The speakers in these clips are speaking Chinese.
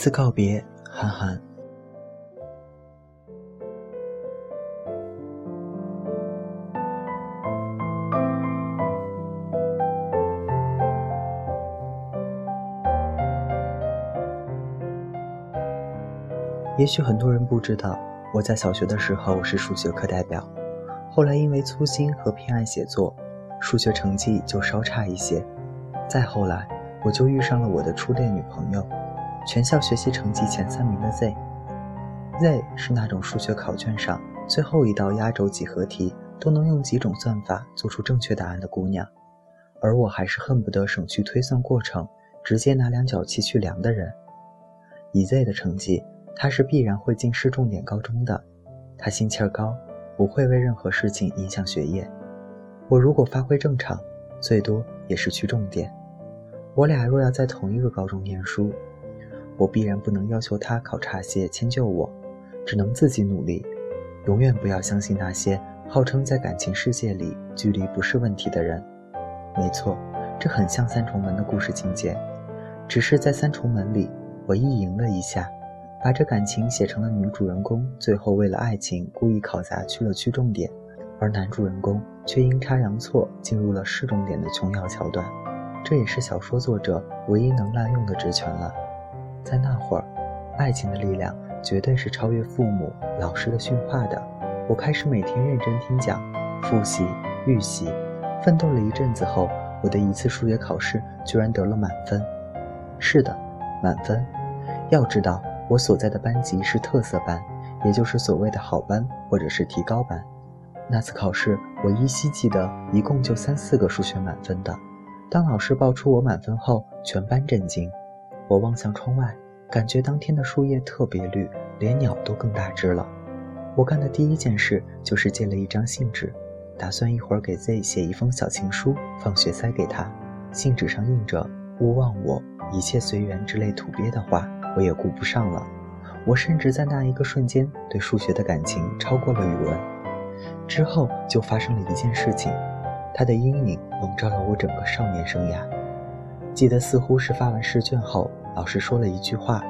次告别，韩寒。也许很多人不知道，我在小学的时候是数学课代表，后来因为粗心和偏爱写作，数学成绩就稍差一些。再后来，我就遇上了我的初恋女朋友，全校学习成绩前三名的 Z。Z 是那种数学考卷上最后一道压轴几何题都能用几种算法做出正确答案的姑娘，而我还是恨不得省去推算过程，直接拿量角器去量的人。以 Z 的成绩。他是必然会进市重点高中的，他心气儿高，不会为任何事情影响学业。我如果发挥正常，最多也是去重点。我俩若要在同一个高中念书，我必然不能要求他考差些迁就我，只能自己努力。永远不要相信那些号称在感情世界里距离不是问题的人。没错，这很像三重门的故事情节，只是在三重门里，我意淫了一下。把这感情写成了女主人公最后为了爱情故意考砸去了区重点，而男主人公却阴差阳错进入了市重点的琼瑶桥段。这也是小说作者唯一能滥用的职权了。在那会儿，爱情的力量绝对是超越父母、老师的训话的。我开始每天认真听讲、复习、预习，奋斗了一阵子后，我的一次数学考试居然得了满分。是的，满分。要知道。我所在的班级是特色班，也就是所谓的好班或者是提高班。那次考试，我依稀记得一共就三四个数学满分的。当老师报出我满分后，全班震惊。我望向窗外，感觉当天的树叶特别绿，连鸟都更大只了。我干的第一件事就是借了一张信纸，打算一会儿给 Z 写一封小情书，放学塞给他。信纸上印着“勿忘我，一切随缘”之类土鳖的话。我也顾不上了，我甚至在那一个瞬间对数学的感情超过了语文。之后就发生了一件事情，它的阴影笼罩了我整个少年生涯。记得似乎是发完试卷后，老师说了一句话：“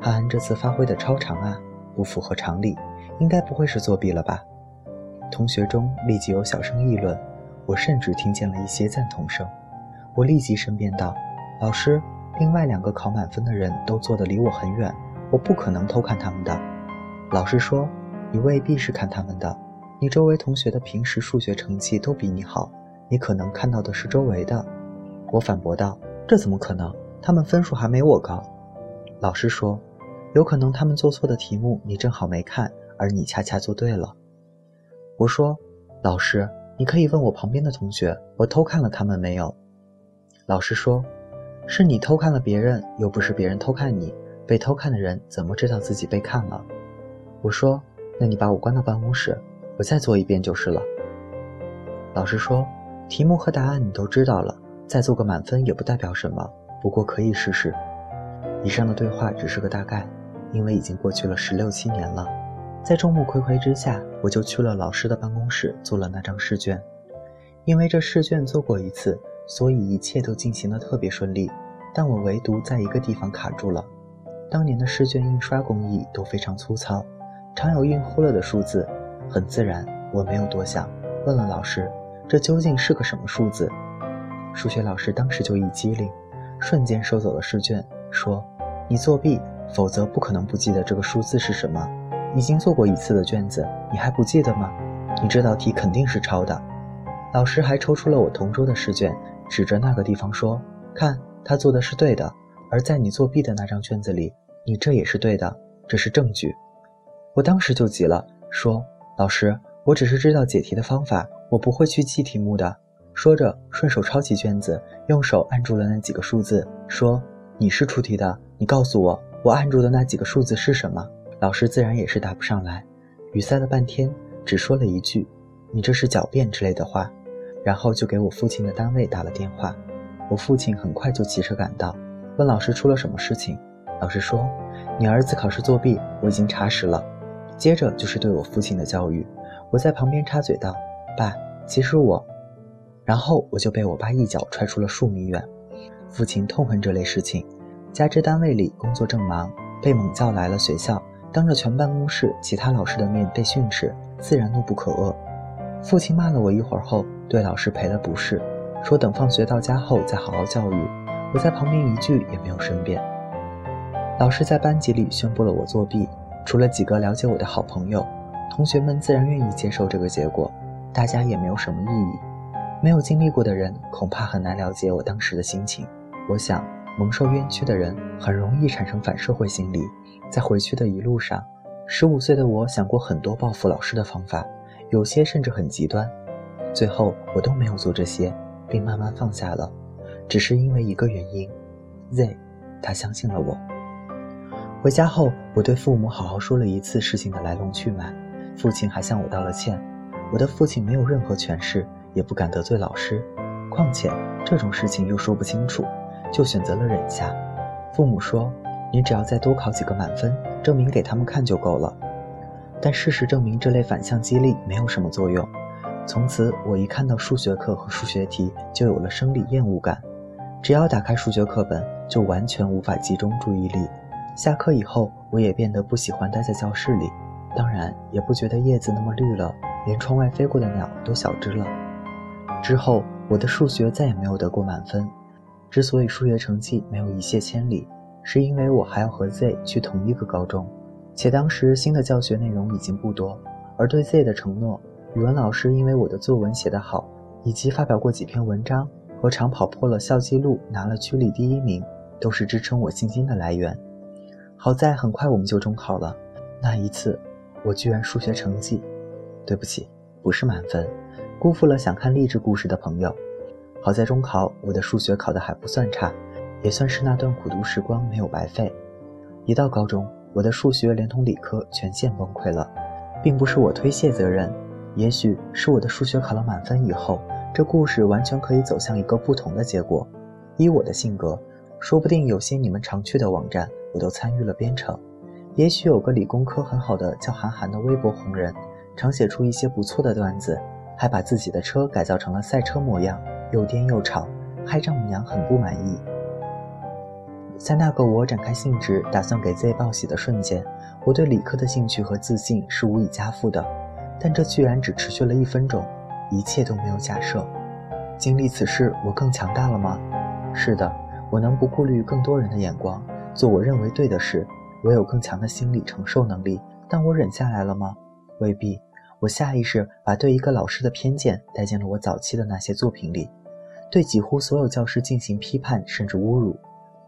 韩寒这次发挥的超常啊，不符合常理，应该不会是作弊了吧？”同学中立即有小声议论，我甚至听见了一些赞同声。我立即申辩道：“老师。”另外两个考满分的人都坐得离我很远，我不可能偷看他们的。老师说：“你未必是看他们的，你周围同学的平时数学成绩都比你好，你可能看到的是周围的。”我反驳道：“这怎么可能？他们分数还没我高。”老师说：“有可能他们做错的题目你正好没看，而你恰恰做对了。”我说：“老师，你可以问我旁边的同学，我偷看了他们没有？”老师说。是你偷看了别人，又不是别人偷看你。被偷看的人怎么知道自己被看了？我说：“那你把我关到办公室，我再做一遍就是了。”老师说：“题目和答案你都知道了，再做个满分也不代表什么，不过可以试试。”以上的对话只是个大概，因为已经过去了十六七年了。在众目睽睽之下，我就去了老师的办公室做了那张试卷，因为这试卷做过一次。所以一切都进行得特别顺利，但我唯独在一个地方卡住了。当年的试卷印刷工艺都非常粗糙，常有印糊了的数字。很自然，我没有多想，问了老师：“这究竟是个什么数字？”数学老师当时就一激灵，瞬间收走了试卷，说：“你作弊，否则不可能不记得这个数字是什么。已经做过一次的卷子，你还不记得吗？你这道题肯定是抄的。”老师还抽出了我同桌的试卷。指着那个地方说：“看，他做的是对的，而在你作弊的那张卷子里，你这也是对的，这是证据。”我当时就急了，说：“老师，我只是知道解题的方法，我不会去记题目的。”说着，顺手抄起卷子，用手按住了那几个数字，说：“你是出题的，你告诉我，我按住的那几个数字是什么？”老师自然也是答不上来，语塞了半天，只说了一句：“你这是狡辩之类的话。”然后就给我父亲的单位打了电话，我父亲很快就骑车赶到，问老师出了什么事情。老师说：“你儿子考试作弊，我已经查实了。”接着就是对我父亲的教育，我在旁边插嘴道：“爸，其实我……”然后我就被我爸一脚踹出了数米远。父亲痛恨这类事情，加之单位里工作正忙，被猛叫来了学校，当着全办公室其他老师的面被训斥，自然怒不可遏。父亲骂了我一会儿后，对老师赔了不是，说等放学到家后再好好教育。我在旁边一句也没有申辩。老师在班级里宣布了我作弊，除了几个了解我的好朋友，同学们自然愿意接受这个结果，大家也没有什么异议。没有经历过的人恐怕很难了解我当时的心情。我想，蒙受冤屈的人很容易产生反社会心理。在回去的一路上，十五岁的我想过很多报复老师的方法，有些甚至很极端。最后，我都没有做这些，并慢慢放下了，只是因为一个原因：Z，他相信了我。回家后，我对父母好好说了一次事情的来龙去脉，父亲还向我道了歉。我的父亲没有任何权势，也不敢得罪老师，况且这种事情又说不清楚，就选择了忍下。父母说：“你只要再多考几个满分，证明给他们看就够了。”但事实证明，这类反向激励没有什么作用。从此，我一看到数学课和数学题，就有了生理厌恶感。只要打开数学课本，就完全无法集中注意力。下课以后，我也变得不喜欢待在教室里，当然也不觉得叶子那么绿了，连窗外飞过的鸟都小只了。之后，我的数学再也没有得过满分。之所以数学成绩没有一泻千里，是因为我还要和 Z 去同一个高中，且当时新的教学内容已经不多，而对 Z 的承诺，语文老师因为我的作文写得好，以及发表过几篇文章和长跑破了校纪录拿了区里第一名，都是支撑我信心的来源。好在很快我们就中考了，那一次我居然数学成绩，对不起，不是满分，辜负了想看励志故事的朋友。好在中考我的数学考得还不算差，也算是那段苦读时光没有白费。一到高中，我的数学连同理科全线崩溃了，并不是我推卸责任，也许是我的数学考了满分以后，这故事完全可以走向一个不同的结果。依我的性格，说不定有些你们常去的网站。我都参与了编程，也许有个理工科很好的叫韩寒的微博红人，常写出一些不错的段子，还把自己的车改造成了赛车模样，又颠又吵，害丈母娘很不满意。在那个我展开兴致打算给 Z 报喜的瞬间，我对理科的兴趣和自信是无以加负的，但这居然只持续了一分钟，一切都没有假设。经历此事，我更强大了吗？是的，我能不顾虑更多人的眼光。做我认为对的事，我有更强的心理承受能力，但我忍下来了吗？未必。我下意识把对一个老师的偏见带进了我早期的那些作品里，对几乎所有教师进行批判甚至侮辱，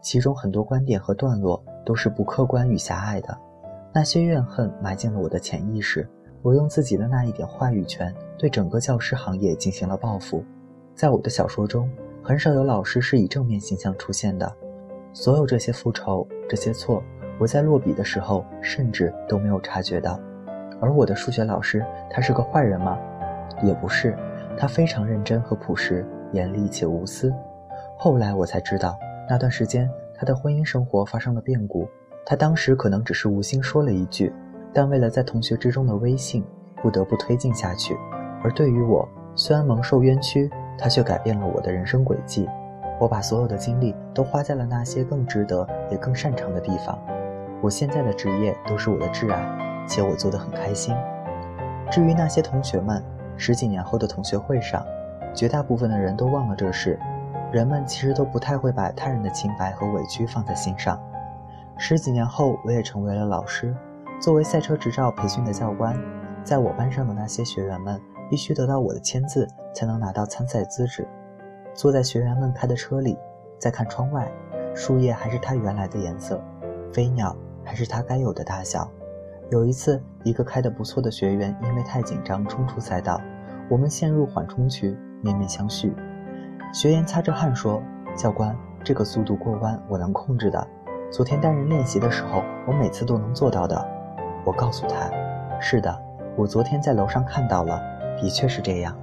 其中很多观点和段落都是不客观与狭隘的。那些怨恨埋进了我的潜意识，我用自己的那一点话语权对整个教师行业进行了报复。在我的小说中，很少有老师是以正面形象出现的。所有这些复仇，这些错，我在落笔的时候甚至都没有察觉到。而我的数学老师，他是个坏人吗？也不是，他非常认真和朴实，严厉且无私。后来我才知道，那段时间他的婚姻生活发生了变故。他当时可能只是无心说了一句，但为了在同学之中的威信，不得不推进下去。而对于我，虽然蒙受冤屈，他却改变了我的人生轨迹。我把所有的精力都花在了那些更值得也更擅长的地方。我现在的职业都是我的挚爱，且我做得很开心。至于那些同学们，十几年后的同学会上，绝大部分的人都忘了这事。人们其实都不太会把他人的清白和委屈放在心上。十几年后，我也成为了老师。作为赛车执照培训的教官，在我班上的那些学员们必须得到我的签字，才能拿到参赛资质。坐在学员们开的车里，再看窗外，树叶还是它原来的颜色，飞鸟还是它该有的大小。有一次，一个开得不错的学员因为太紧张冲出赛道，我们陷入缓冲区，面面相觑。学员擦着汗说：“教官，这个速度过弯我能控制的。昨天单人练习的时候，我每次都能做到的。”我告诉他：“是的，我昨天在楼上看到了，的确是这样。”